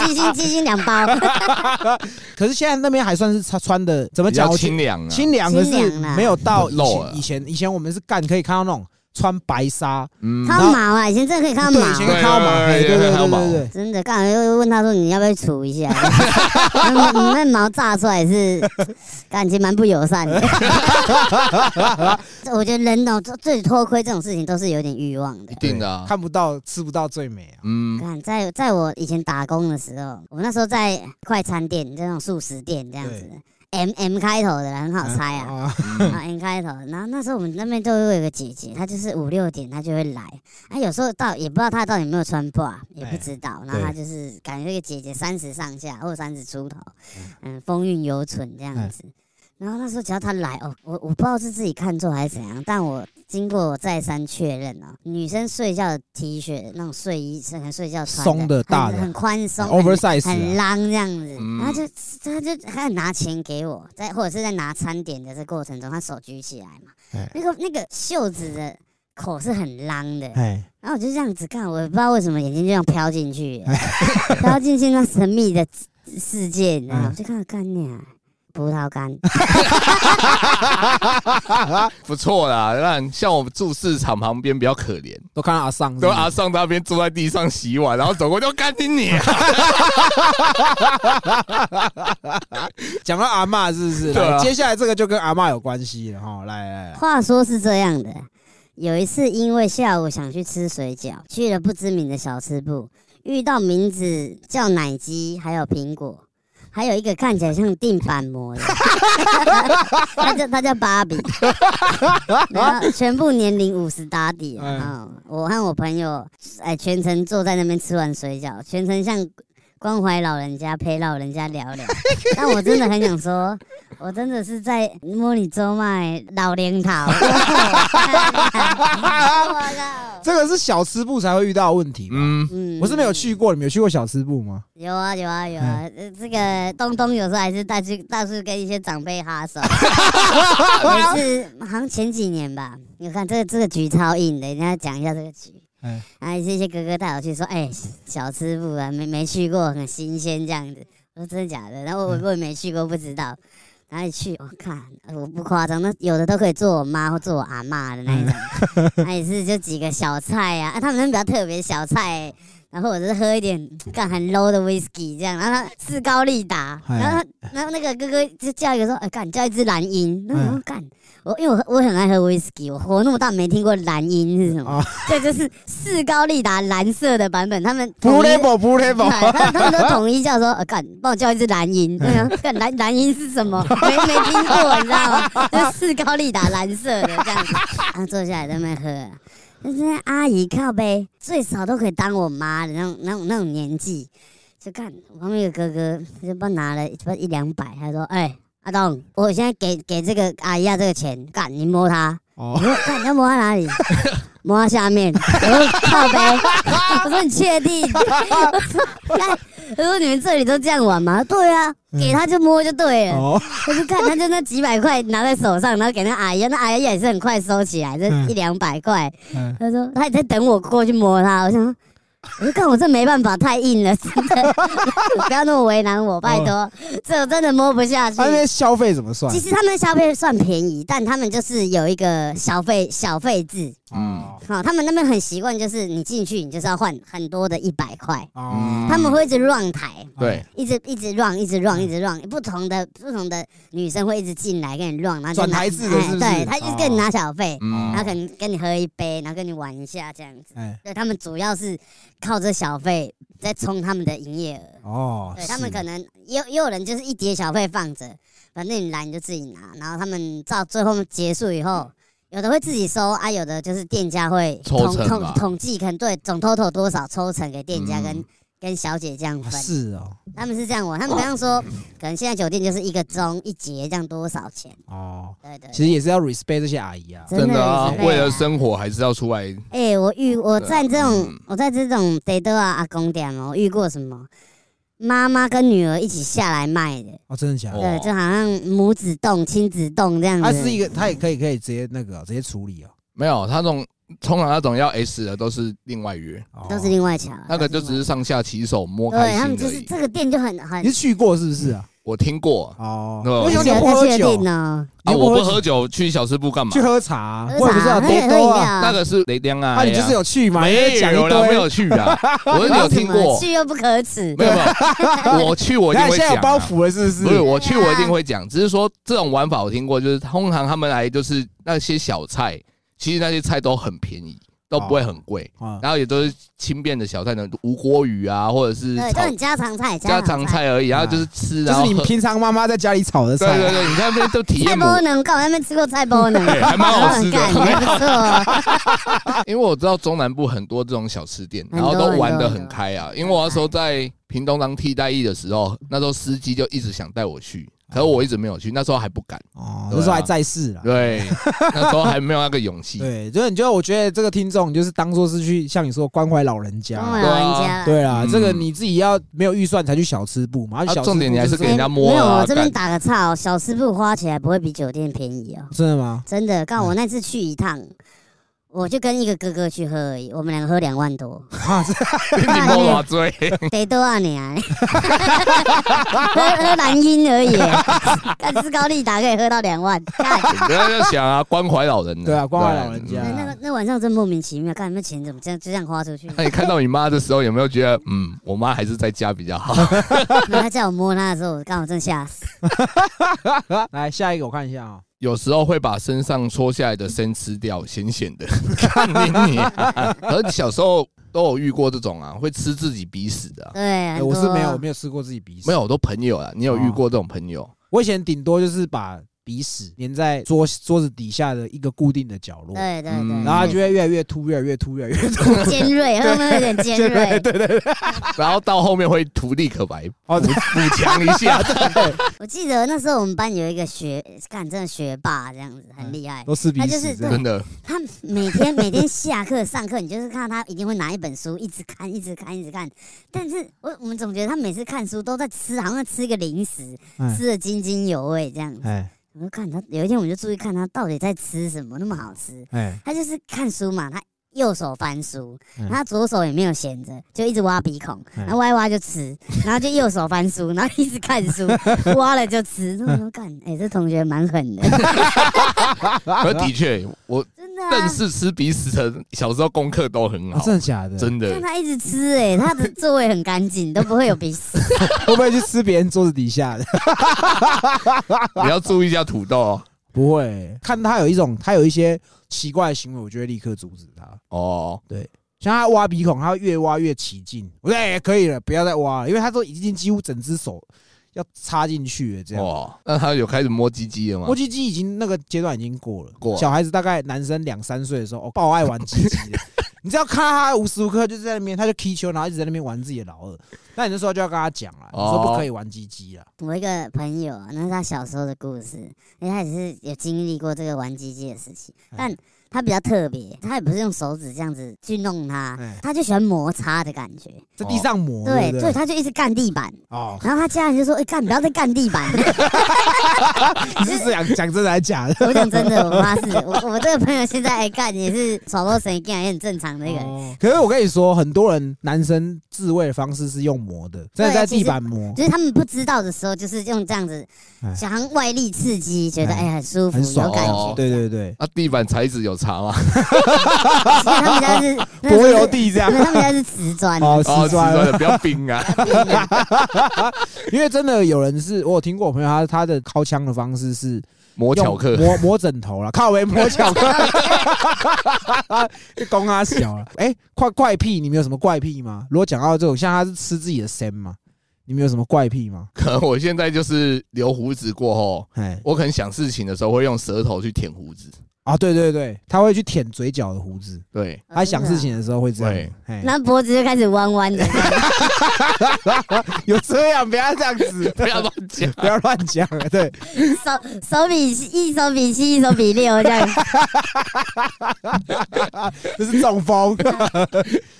鸡心鸡心两包，可是现在那边还算是穿穿的怎么讲？清凉啊。清凉，可是没有到以前以前以前我们是干可以看到那种穿白纱，嗯看到毛啊，以前真的可以看到对，毛以。前可以看到毛，对对对对对。真的，刚才又问他说你要不要除一下？那你那毛炸出来是感情蛮不友善的。我觉得人哦，最最偷窥这种事情都是有点欲望的一。定的啊。看不到吃不到最美啊！嗯，看，在在我以前打工的时候，我那时候在快餐店，这种素食店这样子，M M 开头的很好猜啊。啊，嗯啊，N 开头，然后那时候我们那边都会有个姐姐，她就是五六点她就会来，啊，有时候到也不知道她到底有没有穿 bra，也不知道，然后她就是感觉这个姐姐三十上下或三十出头，嗯，风韵犹存这样子。然后那时候只要她来哦，我我不知道是自己看错还是怎样，但我经过我再三确认哦，女生睡觉的 T 恤那种睡衣是能睡觉穿松的大的。很很宽松很 oversize 很啊，浪这样子，嗯。然后就他就他拿钱给我，在或者是在拿餐点的这过程中，他手举起来嘛哎，那个那个袖子的口是很浪的，哎，然后我就这样子看，我也不知道为什么眼睛就这样飘进去，飘进去那神秘的世界，你知道吗？嗯我就看到干你啊，葡萄干，不错啦。那像我们住市场旁边比较可怜，都看到阿尚，都阿尚那边坐在地上洗碗，然后走过就干你你啊。讲到阿嬷是不是？对啊接下来这个就跟阿嬷有关系了哈。来来来，话说是这样的，有一次因为下午想去吃水饺，去了不知名的小吃部，遇到名字叫奶鸡还有苹果，还有一个看起来像定板模的，他叫他叫芭比，然后全部年龄五十打底哎。啊、我和我朋友哎全程坐在那边吃完水饺，全程像关怀老人家陪老人家聊聊。但我真的很想说，我真的是在摸你周麦老零头。我靠！这个是小吃部才会遇到的问题吧？嗯，嗯我是没有去过，你们有去过小吃部吗？有啊有啊有啊，呃这个东东有时候还是带去到处跟一些长辈哈手。每次好像前几年吧，你看这个这个局超硬的，人家讲一下这个局。哎，还有一些哥哥带我去说，哎、小吃部啊，没没去过，很新鲜这样子。我说真的假的？然后我我也没去过，不知道哪里去。我看我不夸张，那有的都可以做我妈或做我阿妈的那一种，那也是就几个小菜啊，啊他们那比较特别小菜、然后我就是喝一点干很 low 的 whisky 这样，然后他士高利达，哎然后他然后那个哥哥就叫一个说，哎、干叫一只蓝鹰，然后我干。我因为我我很爱喝 whisky，我活那么大没听过蓝鹰是什么哦，这就是士高利达蓝色的版本，他们 Blue 统一 Label，Blue Label，他他们都统一叫说，呃，干，帮我叫一只蓝鹰。对啊，干蓝蓝鹰是什么？没没听过，你知道吗？就是士高利达蓝色的这样子，然后坐下来在那边喝啊。就是阿姨靠背，最少都可以当我妈的那种那种那种年纪。就看我旁边有个哥哥，他就不知道拿了不一两百，他说：“哎、阿东，我现在给给这个阿姨啊这个钱，干你摸她。”我哦，说：“干你要摸她哪里？摸她下面。”我说：“靠背。”我说：“你确定？”我说：“干。”他说：“你们这里都这样玩吗？”对啊，给他就摸就对了。哦，我就看他就那几百块拿在手上，然后给那阿姨，那阿姨也是很快收起来，这嗯一两百块。嗯他说他也在等我过去摸他，我想说，我就看我这没办法，太硬了，真的，不要那么为难我，拜托，这我真的摸不下去。他。那边消费怎么算？其？实他们消费算便宜，但他们就是有一个小费小费制，嗯，好、他们那边很习惯，就是你进去你就是要换很多的一百块，哦，他们会一直乱台，对，一直一直 run，一直 run，一直 run，不同的不同的女生会一直进来跟你 run，然后转台制的哎是不是？对，他一直跟你拿小费，嗯。然后可能跟你喝一杯，然后跟你玩一下这样子。哎，对他们主要是靠这小费在冲他们的营业额。哦，对他们可能也有也有人就是一叠小费放着，反正你来你就自己拿，然后他们到最后结束以后。有的会自己收啊，有的就是店家会抽统统统计，可能对总 total 多少抽成给店家跟、嗯跟小姐这样哦分。是哦，他们是这样玩，他们比方说，可能现在酒店就是一个钟一节这样多少钱？哦，对对。其实也是要 respect 这些阿姨啊。真的啊为了生活还是要出来。哎、我遇我在这种、嗯我在这种得德啊阿公店哦，我遇过什么妈妈跟女儿一起下来卖的，哦，真的假的？哦对，就好像母子洞、亲子洞这样子。它是一个，它也可以可以直接那个直接处理哦。没有，他那种通常那种要 S 的都是另外约，哦都是另外抢，那个就只是上下其手摸开对心他们就是。这个店就很很你是去过是不是啊？我听过哦，对为什么你不喝酒再确？定呢，啊，你我不喝酒，去小吃部干嘛去？喝茶，喝我也不知道茶喝喝饮多多啊。料，那个是雷亮啊，啊，你就是有去嘛？你没在讲一有啦，没。有去啊，我是有听过，去又不可耻，没有 没有，我去我一定会那现在有讲啊。包袱了是不是？不是我去，我一定会讲。只是说这种玩法我听过，就是通常他们来就是那些小菜，其实那些菜都很便宜，都不会很贵，啊，然后也都是轻便的小菜呢，无锅鱼啊，或者是对，就炒很家常菜，家常菜而已，然后就是吃，就是你然后喝平常妈妈在家里炒的菜啊。对对对，你在那边都体菜验母，包能，刚我在那边吃过菜包能，对 还蛮好吃的干还不错。因为我知道中南部很多这种小吃店，很多然后都玩得很多很开啊。因为我那时候在屏东当替代役的时候，那时候司机就一直想带我去，可是我一直没有去，那时候还不敢。哦，那时候还在世了。对，那时候还没有那个勇气。对，就是你就我觉得这个听众，就是当做是去像你说关怀老人家跟。我对啊老人家啦。对啦，嗯这个你自己要没有预算才去小吃部嘛。啊小吃部重点你还是就是给人家摸没有，啊我这边打个岔哦，小吃部花起来不会比酒店便宜哦，真的吗？真的。刚我那次去一趟，我就跟一个哥哥去喝而已，我们两个喝两万多，你摸我追，得多啊你啊？喝喝蓝鹰而已，干斯高利达可以喝到两万，干不要在想啊，关怀老人呢。对啊关怀老人家对那个那晚上真莫名其妙，干那钱怎么这样就这样花出去？那你看到你妈的时候，有没有觉得，嗯，我妈还是在家比较好？他叫我摸她的时候，我刚好真吓死。来下一个我看一下啊。有时候会把身上搓下来的参吃掉，咸咸的。看你你啊！而小时候都有遇过这种啊，会吃自己鼻屎的啊、对，我是没有没有吃过自己鼻屎，没有，我都朋友啊，你有遇过这种朋友？我以前顶多就是把鼻屎粘在桌桌子底下的一个固定的角落，对对嗯对，然后它就会越来越凸，越来越凸，越来越凸。尖锐，会不会有点尖锐？对对对，然后到后面会涂立可白，哦补补强一下。我记得那时候我们班有一个学，干真的学霸这样子，很厉害。都是鼻他就是屎，真的，他每天每天下课上课，你就是看到他一定会拿一本书，一直看，一直看，一直看。但是我我们总觉得他每次看书都在吃，好像在吃一个零食，哎吃的津津有味这样子。哎我就看他，有一天我们就注意看他到底在吃什么，那么好吃。哎，他就是看书嘛，他右手翻书，嗯然后他左手也没有闲着，就一直挖鼻孔，嗯然后挖一挖就吃，然后就右手翻书，然后一直看书，挖了就吃。那我说干，哎、这同学蛮狠的，可的确，我真的、啊认。识吃鼻屎的，小时候功课都很啊好，真的假的？真的看。他一直吃、哎，他的座位很干净，都不会有鼻屎。会不会去吃别人桌子底下的？你要注意一下土豆哦。不会，看他有一种，他有一些奇怪的行为，我就会立刻阻止他。哦，对像他挖鼻孔，他会越挖越起劲。我说：“哎、可以了，不要再挖了，因为他都已经几乎整只手要插进去了。”这样，哦，那他有开始摸鸡鸡了吗摸？鸡鸡已经那个阶段已经过了。过了小孩子大概男生两三岁的时候，哦，爆爱玩鸡鸡的。你只要看他无时无刻就在那边，他就踢球，然后一直在那边玩自己的老二。那你那时候就要跟他讲了，你说不可以玩鸡鸡了。我一个朋友，那是他小时候的故事，因为他也是有经历过这个玩鸡鸡的事情，但他比较特别，他也不是用手指这样子去弄它哎，他就喜欢摩擦的感觉。在地上磨，对，对不所以他就一直干地板，哦，然后他家人就说：“哎、干，不要再干地板。你是讲讲真的还是假的？” 我讲真的，我发誓，我我这个朋友现在爱干也是手都神干，也很正常的一个人。哦。可是我跟你说，很多人男生自慰的方式是用磨的，真的在地板磨，就是他们不知道的时候，就是用这样子哎，想要外力刺激，觉得哎。哎、很舒服，有感哦觉。对对对，那地板材质有差吗？其实他们家是柏油，地这样他们家是瓷砖。哦，哦，瓷瓷砖砖的不要冰啊。因为真的有人是我有听过我朋友他他的敲枪的方式是用磨巧克，磨磨枕头了，靠围磨巧克，公阿小了。哎，怪怪癖，你们有什么怪癖吗？如果讲到这种，像他是吃自己的身嘛，你们有什么怪癖吗？可能我现在就是留胡子过后，哎，我可能想事情的时候会用舌头去舔胡子。啊，对对对，他会去舔嘴角的胡子，对，他想事情的时候会这样对。哎，然后脖子就开始弯弯的，有这样，不要这样子，不要乱讲。不要乱讲了。对，手手比一手比七，一手比六这样。这是中风。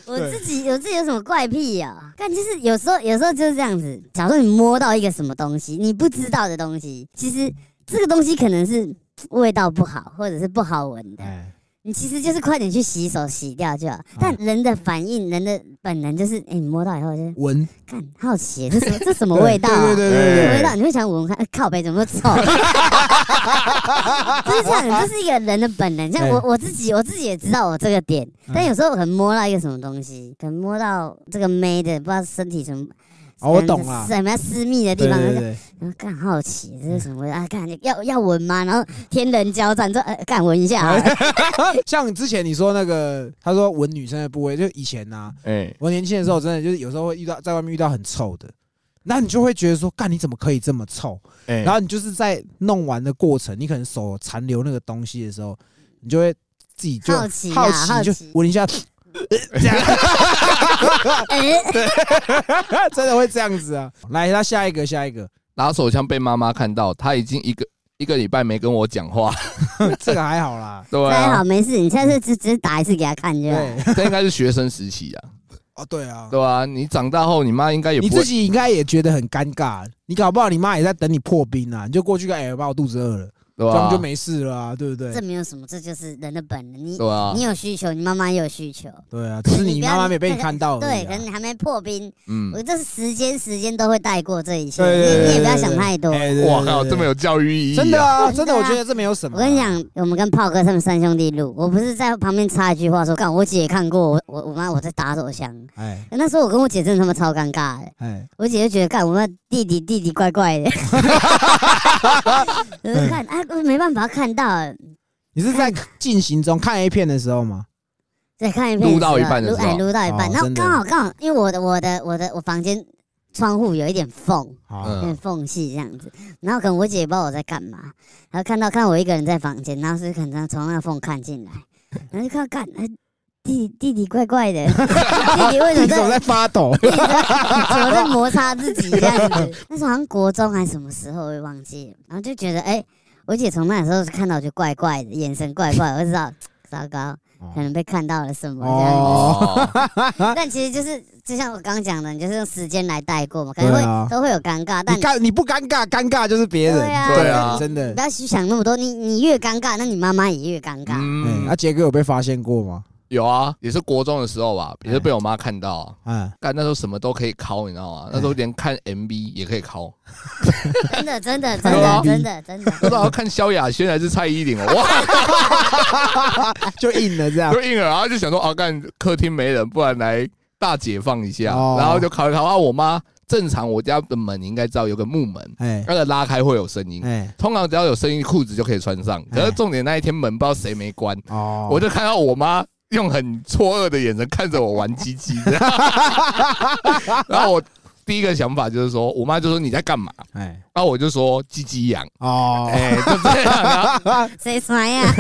我自己我自己有什么怪癖呀、但就是有时候有时候就是这样子，假如你摸到一个什么东西，你不知道的东西，其实这个东西可能是味道不好，或者是不好闻的。哎，你其实就是快点去洗手洗掉就好。但人的反应，人的本能就是，哎、你摸到以后就闻，看好奇，这什么 这什么味道、啊？对对对对什么对味道？你会想闻闻看，哎靠背怎么臭？就是这样，这是一个人的本能。像我我自己，我自己也知道我这个点，嗯但有时候可能摸到一个什么东西，可能摸到这个妹的，不知道身体什么。哦我懂了什么私密的地方，对对对，然后干好奇这是什么啊？干要要闻吗？然后天人交战，这呃干闻一下 像之前你说那个，他说闻女生的部位，就以前呐、哎，我年轻的时候，真的就是有时候会遇到在外面遇到很臭的，那你就会觉得说，干你怎么可以这么臭？哎，然后你就是在弄完的过程，你可能手残留那个东西的时候，你就会自己就好奇啊好就好奇闻一下，这样呃 真的会这样子啊。来，那下一个，下一个，拿手枪被妈妈看到，他已经一个一个礼拜没跟我讲话。这个还好啦。对还好啊，没事，你下次只只打一次给他看就好。对，这应该是学生时期啊，哦，对啊，对啊？你长大后，你妈应该也不你自己应该也觉得很尴尬，你搞不好你妈也在等你破冰啊，你就过去跟哎，把我肚子饿了，对吧这样？就没事了啊，对不对这？没有什么，这就是人的本能。你对啊你，有需求，你妈妈也有需求，对啊，只是你妈妈没被你看到而对，已啊。可能你还没破冰，嗯，我这是时间，时间都会带过这一切，对对对你你也不要想太多。哎对哇靠，这么有教育意义啊，真的啊，真的我觉得这没有什么。我跟你，讲，我们跟炮哥他们三兄弟录，我不是在旁边插一句话说，干我姐也看过我我我妈我在打手枪，哎那时候我跟我姐真的他妈超尴尬的，哎，我姐就觉得干我们弟弟弟弟怪怪的，我就看啊我没办法看到，你是在进行中看 A 片的时候吗？在，看 A 片撸到一半的时候。撸到一半，然后刚好刚好，因为我的我的我的我房间窗户有一点缝，有点缝隙这样子，然后可能我姐也不知道我在干嘛，然后看到看我一个人在房间，然后是可能从那个缝看进来，然后就看看，哎弟弟弟弟怪怪的，弟弟为什么在发抖？弟弟在怎么在摩擦自己这样子？那时候好像国中还是什么时候，我也忘记了，然后就觉得哎、我姐从那时候看到我就怪怪的，眼神怪怪的，我就知道糟糕，可能被看到了什么这样子。哦，哦，但其实就是就像我刚刚讲的，你就是用时间来带过嘛，可能会、啊都会有尴尬，但你尴你不尴尬，尴尬就是别人。对啊对啊真的不。要去想那么多，你你越尴尬，那你妈妈也越尴尬。嗯，嗯那，杰哥有被发现过吗？有啊，也是国中的时候吧，也是被我妈看到啊。嗯，干那时候什么都可以拷，你知道吗？那时候连看 MV 也可以拷，真的真的真的真的真的，不知道看萧亚轩还是蔡依林哦，哇，就硬了这样。就硬了，然后就想说，啊，干客厅没人，不然来大解放一下，哦。然后就考一考啊，我妈正常我家的门你应该知道有个木门，哎。那个拉开会有声音，哎。通常只要有声音，裤子就可以穿上。可是哎重点那一天门不知道谁没关，哦，我就看到我妈用很错愕的眼神看着我玩鸡鸡，然后我第一个想法就是说，我妈就说你在干嘛？哎然后我就说鸡鸡痒，哦哎，就这样啊。谁传呀？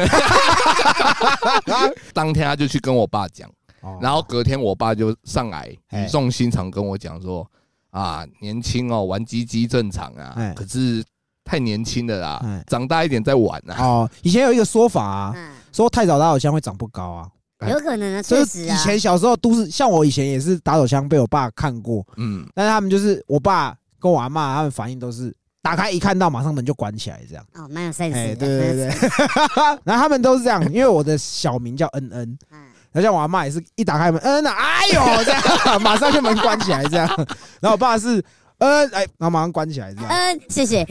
当天他就去跟我爸讲，哦然后隔天我爸就上来哎语重心长跟我讲说，啊，年轻哦，玩鸡鸡正常啊哎，可是太年轻了啦哎，长大一点再玩啊。哦，以前有一个说法啊，嗯，说太早打手枪会长不高啊。有可能啊，就是以确实啊。前小时候都是像我以前也是打手枪被我爸看过，嗯，但是他们就是我爸跟我阿妈他们反应都是打开一看到马上门就关起来这样。哦，蛮有 sense 哎，的。对对对，然后他们都是这样，因为我的小名叫恩恩，嗯然后像我阿妈也是一打开门，恩啊，哎呦这样，马上就门关起来这样。然后我爸是恩哎，然后马上关起来这样。嗯，谢谢。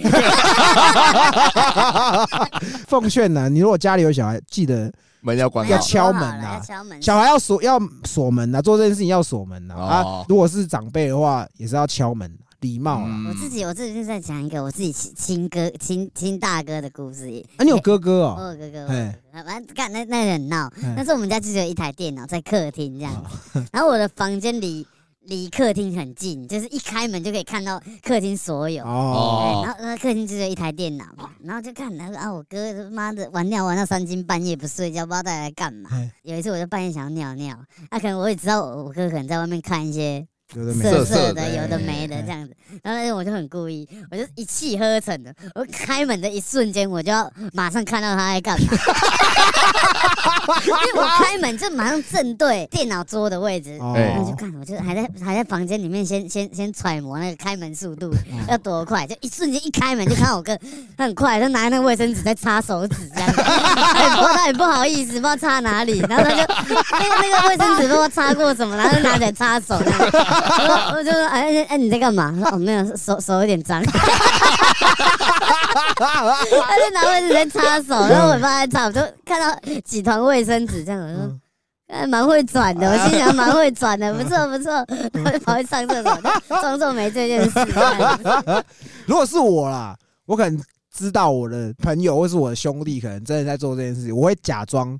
奉劝呢，你如果家里有小孩，记得要门要关要。敲门啊敲门。小孩要锁要锁门啊，做这件事情要锁门啊。哦啊，如果是长辈的话，也是要敲门，礼貌啊。嗯我自己我自己就在讲一个我自己亲亲哥亲亲大哥的故事。啊，你有哥哥哦 我哦？有哥哥，哎反正干那那个很闹。哎但是我们家就只有一台电脑在客厅这样，然后我的房间离离客厅很近，就是一开门就可以看到客厅所有。哦，对，然后那客厅就有一台电脑嘛，然后就看然后啊，我哥他妈的玩尿玩到三更半夜不睡觉，不知道到底在干嘛哎。有一次我就半夜想要尿尿，那、可能我也知道我我哥可能在外面看一些有的没色的。色的，有的没的这样子。然后那天我就很故意，我就一气呵成的，我开门的一瞬间，我就要马上看到他在干嘛，因为我开门就马上正对电脑桌的位置。哦。然后就看，我就还在还在房间里面先先先揣摩那个开门速度要多快，就一瞬间一开门就看到我哥他很快，他拿那个卫生纸在擦手指这样，他也不他也不好意思，不知道擦哪里，然后他就那个那个卫生纸不知道擦过什么，然后就拿起来擦手我就说哎哎哎你在干嘛？哦没有手手有点脏，他就拿卫生纸在擦手，然后我也不知道他在擦，我就看到几团卫生纸这样，我说。嗯还蛮会转的，我心想蛮会转的，不错不错，我就跑去上厕所，就装作没这件事。如果是我啦，我可能知道我的朋友或是我的兄弟可能真的在做这件事情，我会假装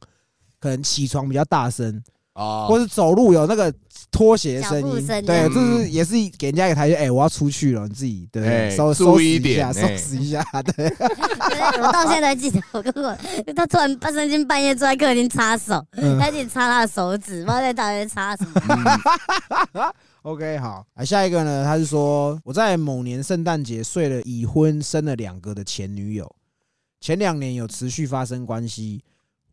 可能起床比较大声，哦或是走路有那个拖鞋的声音。对，声这是也是给人家一个台阶，哎，我要出去了，你自己对哎收拾一下，收拾一下，对。对我到现在还记得，我跟我他突然半三更半夜坐在客厅擦手，嗯他一直擦他的手指，不知道在到底在擦什么。OK，好，啊，下一个呢？他是说我在某年圣诞节睡了已婚生了两个的前女友，前两年有持续发生关系，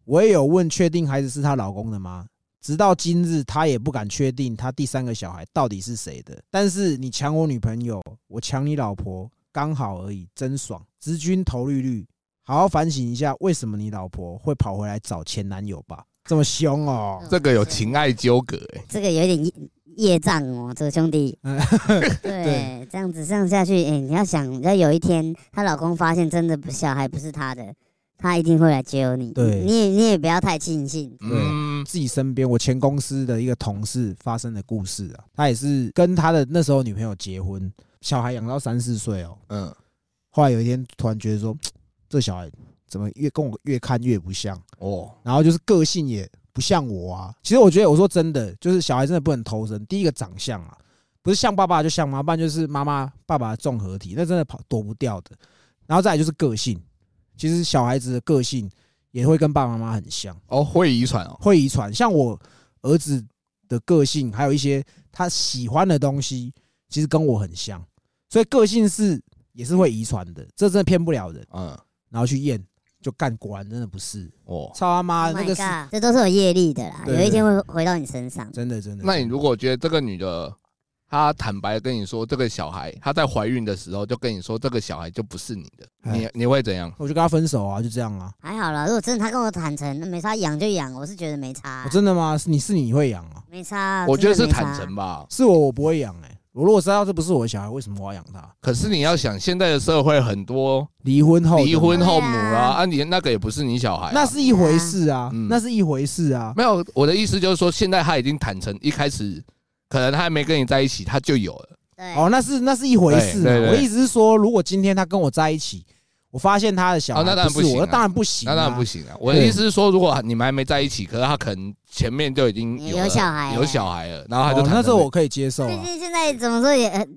我也有问确定孩子是她老公的吗？直到今日，他也不敢确定他第三个小孩到底是谁的。但是你抢我女朋友，我抢你老婆，刚好而已，真爽。直军投绿绿，好好反省一下，为什么你老婆会跑回来找前男友吧？这么凶哦！这个有情爱纠葛哎，这个有点业业障哦，这个兄弟。嗯对，这样子这样下去，哎、你要想，要有一天她老公发现真的不小孩不是他的，他一定会来救你。对你也你也不要太庆幸。嗯，自己身边我前公司的一个同事发生的故事啊，他也是跟他的那时候女朋友结婚，小孩养到三四岁哦，嗯，后来有一天突然觉得说，这小孩怎么越跟我越看越不像，哦，然后就是个性也不像我啊。其实我觉得，我说真的，就是小孩真的不能偷生。第一个长相啊，不是像爸爸就像妈妈，不然就是妈妈爸爸的综合体，那真的跑躲不掉的。然后再来就是个性，其实小孩子的个性也会跟爸爸妈妈很像，哦，会遗传哦，会遗传。像我儿子的个性，还有一些他喜欢的东西，其实跟我很像，所以个性是也是会遗传的，这真的骗不了人。嗯，然后去验，就干，果然真的不是。哦，操他妈，Oh 那个是这都是有业力的啦，对有一天会回到你身上。真的真的。那你如果觉得这个女的，她坦白跟你说，这个小孩他在怀孕的时候就跟你说，这个小孩就不是你的，哎你你会怎样？我就跟他分手啊，就这样啊。还好啦，如果真的他跟我坦诚，那没差，养就养，我是觉得没差我，真的吗？是你是你会养啊？没差。我觉得是坦诚。吧。是我我不会养哎。我如果知道这不是我的小孩，为什么我要养他？可是你要想，现在的社会很多离婚后的离婚后母啦，啊啊，你那个也不是你小孩啊，那是一回事啊嗯，那是一回事啊。没有。我的意思就是说，现在他已经坦诚，一开始可能他还没跟你在一起，他就有了。对，哦，那是那是一回事嘛。对对对。我的意思是说，如果今天他跟我在一起，我发现他的小孩哦那当然不是我，不行啊。那当然不行啊，那当然不行啊！我的意思是说，如果你们还没在一起，可是他可能前面就已经有了小孩有小孩了，然后他就那这我可以接受最啊。近现在怎么说也，呃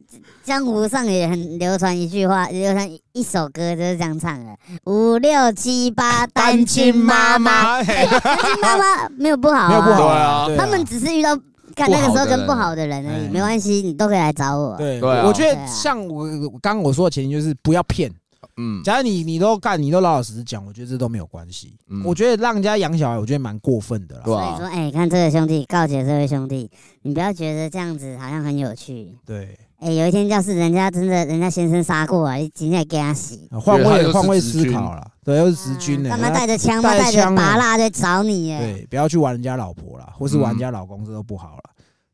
江湖上也很流传一句话，流传一首歌就是这样唱的：五六七八单亲妈妈，单亲妈妈。没有不好、啊，没有不好对啊。他们只是遇到干那个时候跟不好的人而已，哎没关系，你都可以来找我。对，对啊我觉得像我我刚刚我说的前提就是不要骗。嗯，假如你你都干，你都老老实实讲，我觉得这都没有关系。嗯我觉得让人家养小孩，我觉得蛮过分的啦。所以说，哎、看这个兄弟，告诫这位兄弟，你不要觉得这样子好像很有趣。对，哎、有一天要是人家真的人家先生杀过来，你今天给他洗，啊换位换位思考了，对，又是直军的，干嘛那带着枪嘛，带着拔蜡在找你耶？对，不要去玩人家老婆啦，或是玩人家老公，这都不好了。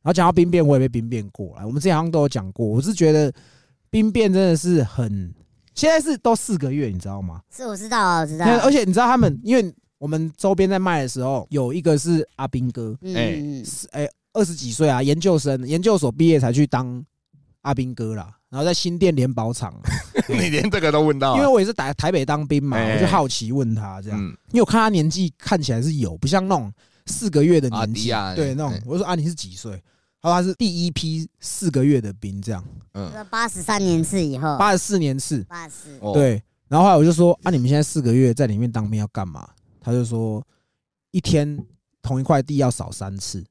然后讲到兵变，我也被兵变过了，我们之前好像都有讲过。我是觉得兵变真的是很，现在是都四个月，你知道吗？是我知道啊，我知道。而且你知道他们，因为我们周边在卖的时候，有一个是阿兵哥，嗯，哎嗯哎二十几岁啊，研究生，研究所毕业才去当阿兵哥啦。然后在新店联保厂，你连这个都问到啊，因为我也是台台北当兵嘛，哎。我就好奇问他这样，嗯，因为我看他年纪看起来是有，不像那种四个月的年纪，啊对那种哎。我就说啊，你是几岁？他说他是第一批四个月的兵，这样。嗯，八十三年次以后，八十四年次，八十四，哦，对。然后后来我就说啊，你们现在四个月在里面当兵要干嘛？他就说一天同一块地要扫三次，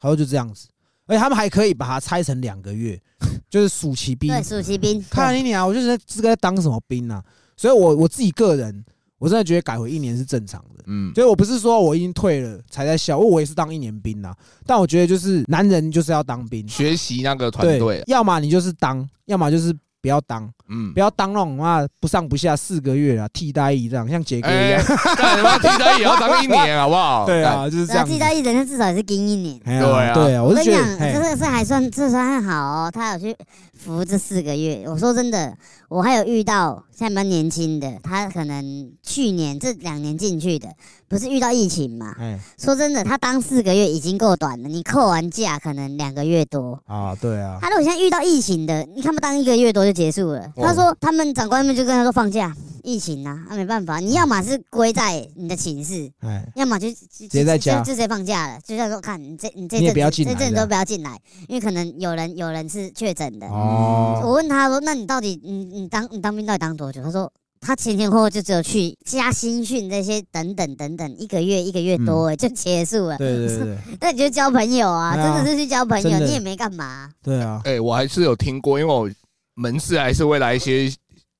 他说就这样子，而且他们还可以把它拆成两个月，就是暑期兵。对，暑期兵，看你啊，我就觉得这个在当什么兵啊？所以我我自己个人，我真的觉得改回一年是正常的。嗯，所以我不是说我已经退了才在笑，我也是当一年兵啊。但我觉得就是男人就是要当兵，学习那个团队，，要么你就是当，要么就是不要当，嗯不，要当那种妈不上不下四个月啊，替代役这样，像杰哥一哎样。，干你妈替代也要当一年，好不好？对啊，就是啊，样。替代役人家至少也是盯一年。对啊对啊，我跟你讲，这是还算这算好哦，他有去服这四个月。我说真的，我还有遇到现在蛮年轻的，他可能去年这两年进去的，不是遇到疫情嘛？哎说真的，他当四个月已经够短了，你扣完假可能两个月多。啊，对啊，他如果现在遇到疫情的，你看不当一个月多就结束了。哦他说他们长官们就跟他说放假，疫情啊，那、没办法，你要么是归在你的寝室，哎，要么就直接在家就直接放假了，就像说看你这你这阵不要子这阵都不要进来，因为可能有人有人是确诊的。哦，我问他说，那你到底你你当你当兵到底当多久？他说。他前前后后就只有去加新训这些等等等等，一个月一个月多、欸就结束了。嗯对对对 那你就交朋友啊，啊真的是去交朋友，你也没干嘛。对啊，哎，我还是有听过，因为我门市还是会来一些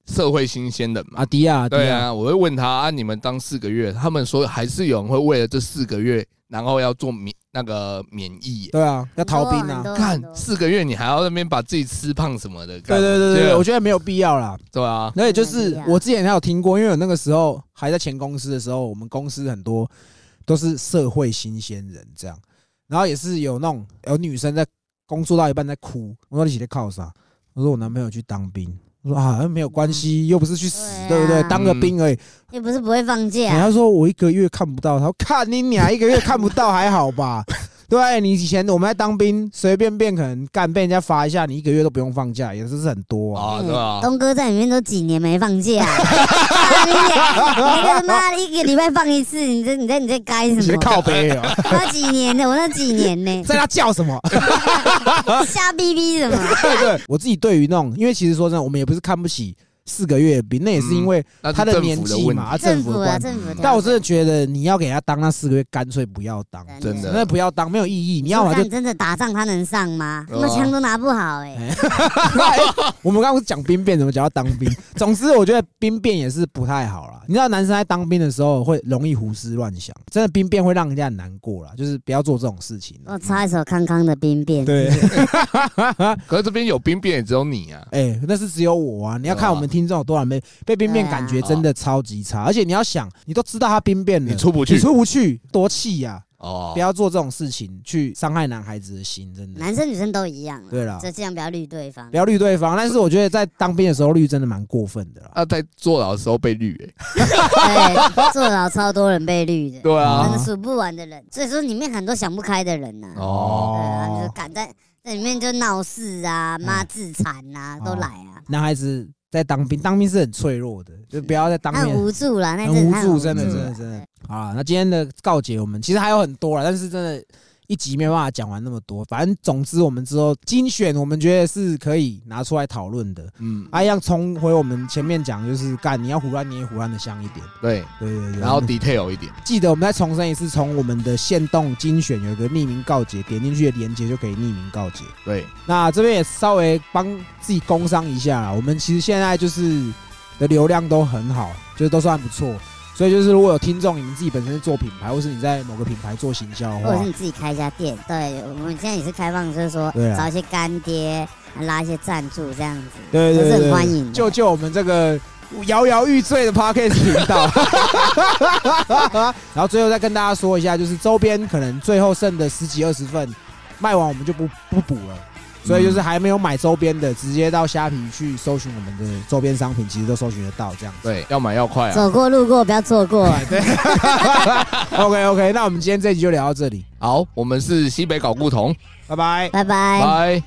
社会新鲜人嘛阿。迪亚，对啊，我会问他啊，你们当四个月，他们说还是有人会为了这四个月，然后要做免那个免疫耶。对啊，要逃兵啊。看四个月，你还要那边把自己吃胖什么的。对对对对对，我觉得没有必要啦。对啊，那也就是我之前还有听过，因为我那个时候还在前公司的时候，我们公司很多都是社会新鲜人这样，然后也是有那种有女生在工作到一半在哭，我说你起来靠啥？我说我男朋友去当兵。我说啊，没有关系，又不是去死，对不对？当个兵而已。又不是不会放假。他说我一个月看不到，他说看你俩一个月看不到还好吧？对啊，你以前我们在当兵，随便便可能干被人家罚一下，你一个月都不用放假，也是很多啊。啊，对吧？东哥在里面都几年没放假，啊 你你他妈的一个礼拜放一次，你这你在你在该什么？靠背哦，那几年的，我那几年呢？在他叫什么？瞎逼逼什么？对，我自己对于那种，因为其实说真的，我们也不是看不起四个月的兵，那也是因为他的年纪嘛，政府。政府。但我真的觉得你要给他当那四个月，干脆不要当，真的真的不要当，没有意义。你要么就干真的打仗他能上吗？那么枪都拿不好哎。我们刚刚不是讲兵变，怎么讲到当兵？总之，我觉得兵变也是不太好啦。你知道，男生在当兵的时候会容易胡思乱想，真的兵变会让人家很难过啦。就是不要做这种事情。我插一首康康的兵变。对，可是这边有兵变，也只有你啊。哎、那是只有我啊！你要看我们听众有多少人被被兵变，对啊感觉真的超级差。而且你要想，你都知道他兵变了，你出不去你出不去，多气呀！哦不，要做这种事情，去伤害男孩子的心，真的。男生女生都一样啊。对了这尽量不要绿对方不。要绿对方，但是我觉得在当兵的时候绿真的蛮过分的啦。啊，在坐牢的时候被绿，哎，对，坐牢超多人被绿的，对啊，数不完的人。所以说里面很多想不开的人呐。哦，对啊，就是敢在在里面就闹事啊、妈自残啊，都来啊。男孩子在当兵，当兵是很脆弱的，就不要在当兵无助了，那很无助，真的嗯真的真的。好了，那今天的告解我们其实还有很多了，但是真的。一集没有办法讲完那么多，反正总之我们之后精选，我们觉得是可以拿出来讨论的。嗯，啊，一样重回我们前面讲，就是干你要胡乱，你也胡乱的香一点。对，对对对。然后 detail 一点，记得我们再重申一次，从我们的限动精选有一个匿名告解，点进去的链接就可以匿名告解。对，那这边也稍微帮自己工商一下啦，我们其实现在就是的流量都很好，就是都算不错。所以就是如果有听众，你们自己本身是做品牌，或是你在某个品牌做行销的话或者是，你自己开一家店，对我们现在也是开放，就是说对啊找一些干爹拉一些赞助这样子，对对对都是很欢迎的就就我们这个摇摇欲坠的 Podcast 频道。然后最后再跟大家说一下，就是周边可能最后剩的十几二十份卖完，我们就不不补了。所以就是还没有买周边的，直接到虾皮去搜寻我们的周边商品，其实都搜寻得到这样子。对，要买要快啊。走过路过不要错过。对 OK OK，那我们今天这集就聊到这里，好，我们是西北搞不同，拜拜。拜拜。拜。